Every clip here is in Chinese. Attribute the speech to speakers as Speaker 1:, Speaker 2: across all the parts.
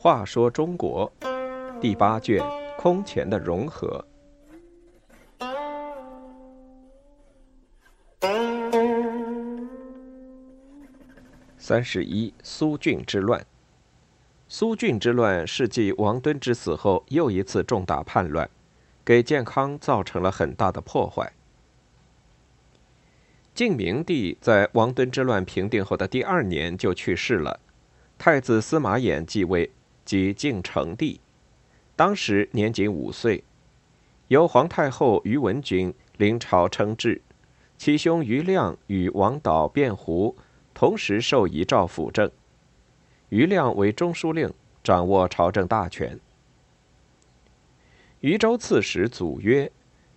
Speaker 1: 话说中国第八卷空前的融合。三十一苏峻之乱。苏峻之乱是继王敦之死后又一次重大叛乱，给建康造成了很大的破坏。晋明帝在王敦之乱平定后的第二年就去世了，太子司马衍继位，即晋成帝，当时年仅五岁，由皇太后于文君临朝称制，其兄于亮与王导、卞胡。同时受遗诏辅政，余亮为中书令，掌握朝政大权。渝州刺史祖约，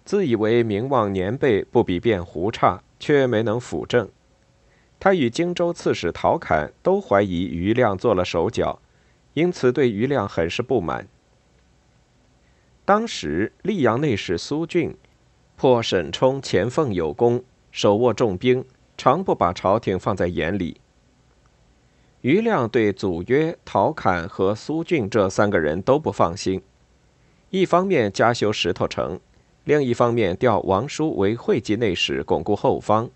Speaker 1: 自以为名望年辈不比卞胡差，却没能辅政。他与荆州刺史陶侃都怀疑余亮做了手脚，因此对余亮很是不满。当时溧阳内史苏峻，破沈冲前奉有功，手握重兵。常不把朝廷放在眼里。余亮对祖约、陶侃和苏峻这三个人都不放心，一方面加修石头城，另一方面调王叔为会稽内史，巩固后方；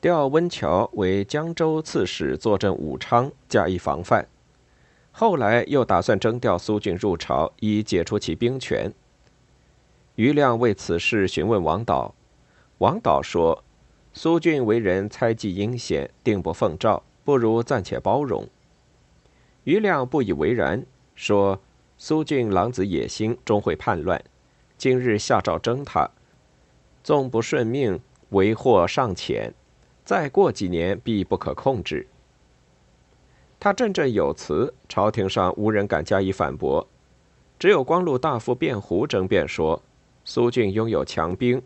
Speaker 1: 调温峤为江州刺史，坐镇武昌，加以防范。后来又打算征调苏峻入朝，以解除其兵权。余亮为此事询问王导，王导说。苏峻为人猜忌阴险，定不奉诏，不如暂且包容。余亮不以为然，说：“苏峻狼子野心，终会叛乱。今日下诏征他，纵不顺命，为祸尚浅。再过几年，必不可控制。”他振振有词，朝廷上无人敢加以反驳，只有光禄大夫卞胡争辩说：“苏俊拥有强兵。”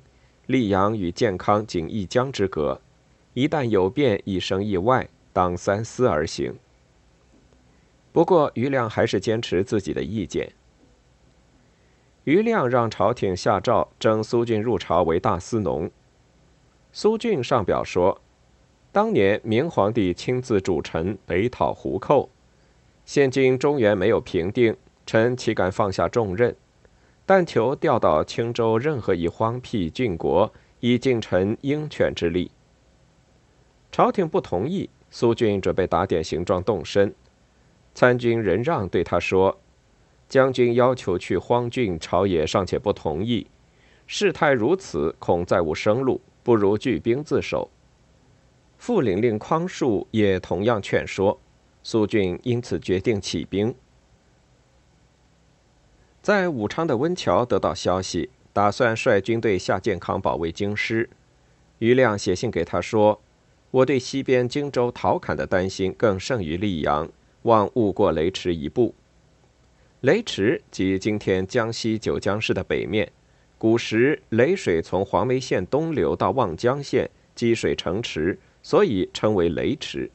Speaker 1: 溧阳与建康仅一江之隔，一旦有变，一生意外，当三思而行。不过，余亮还是坚持自己的意见。余亮让朝廷下诏征苏俊入朝为大司农。苏俊上表说，当年明皇帝亲自主臣北讨胡寇，现今中原没有平定，臣岂敢放下重任？但求调到青州任何一荒僻郡国，以尽臣鹰犬之力。朝廷不同意，苏俊准备打点行状动身。参军任让对他说：“将军要求去荒郡，朝野尚且不同意，事态如此，恐再无生路，不如聚兵自守。”副领令匡树也同样劝说，苏峻因此决定起兵。在武昌的温峤得到消息，打算率军队下建康保卫京师。余亮写信给他说：“我对西边荆州陶侃的担心更胜于溧阳，望勿过雷池一步。雷池即今天江西九江市的北面，古时雷水从黄梅县东流到望江县，积水成池，所以称为雷池。”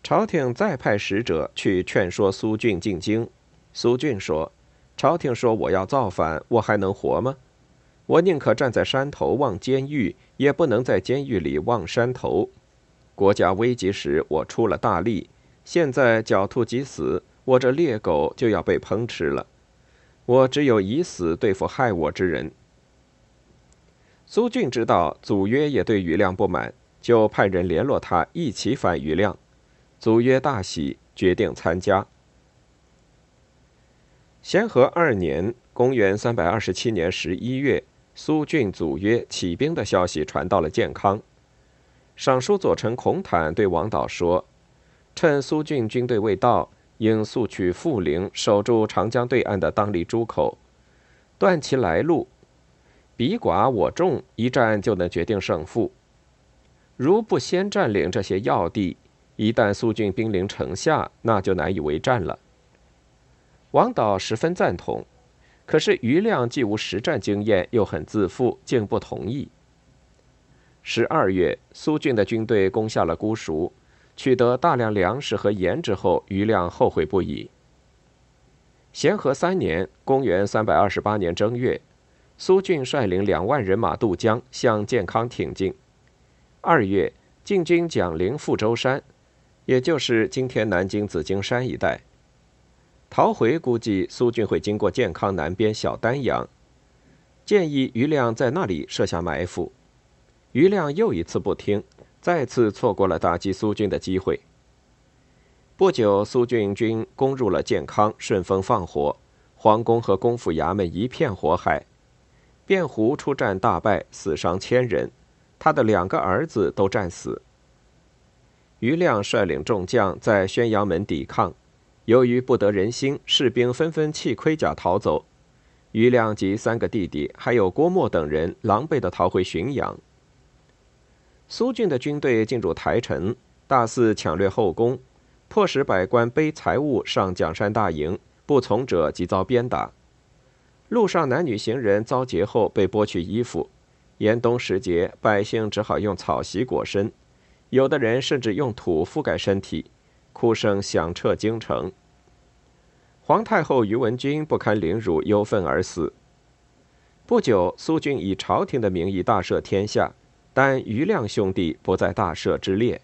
Speaker 1: 朝廷再派使者去劝说苏峻进京。苏峻说：“朝廷说我要造反，我还能活吗？我宁可站在山头望监狱，也不能在监狱里望山头。国家危急时，我出了大力；现在狡兔急死，我这猎狗就要被烹吃了。我只有以死对付害我之人。”苏峻知道祖约也对余亮不满，就派人联络他，一起反余亮。祖约大喜，决定参加。咸和二年（公元327年）十一月，苏峻祖约起兵的消息传到了建康。尚书左丞孔坦对王导说：“趁苏峻军队未到，应速取富陵，守住长江对岸的当立诸口，断其来路。彼寡我众，一战就能决定胜负。如不先占领这些要地，一旦苏峻兵临城下，那就难以为战了。”王导十分赞同，可是余亮既无实战经验，又很自负，竟不同意。十二月，苏峻的军队攻下了姑熟，取得大量粮食和盐之后，余亮后悔不已。咸和三年（公元328年）正月，苏峻率领两万人马渡江，向建康挺进。二月，晋军蒋陵覆舟山，也就是今天南京紫荆山一带。陶回估计苏峻会经过建康南边小丹阳，建议余亮在那里设下埋伏。余亮又一次不听，再次错过了打击苏军的机会。不久，苏军军攻入了建康，顺风放火，皇宫和公府衙门一片火海。卞胡出战大败，死伤千人。他的两个儿子都战死。余亮率领众将在宣阳门抵抗，由于不得人心，士兵纷纷弃盔甲逃走。余亮及三个弟弟，还有郭沫等人，狼狈地逃回浔阳。苏峻的军队进入台城，大肆抢掠后宫，迫使百官背财物上蒋山大营，不从者即遭鞭打。路上男女行人遭劫后被剥去衣服。严冬时节，百姓只好用草席裹身，有的人甚至用土覆盖身体，哭声响彻京城。皇太后于文君不堪凌辱，忧愤而死。不久，苏峻以朝廷的名义大赦天下，但余亮兄弟不在大赦之列。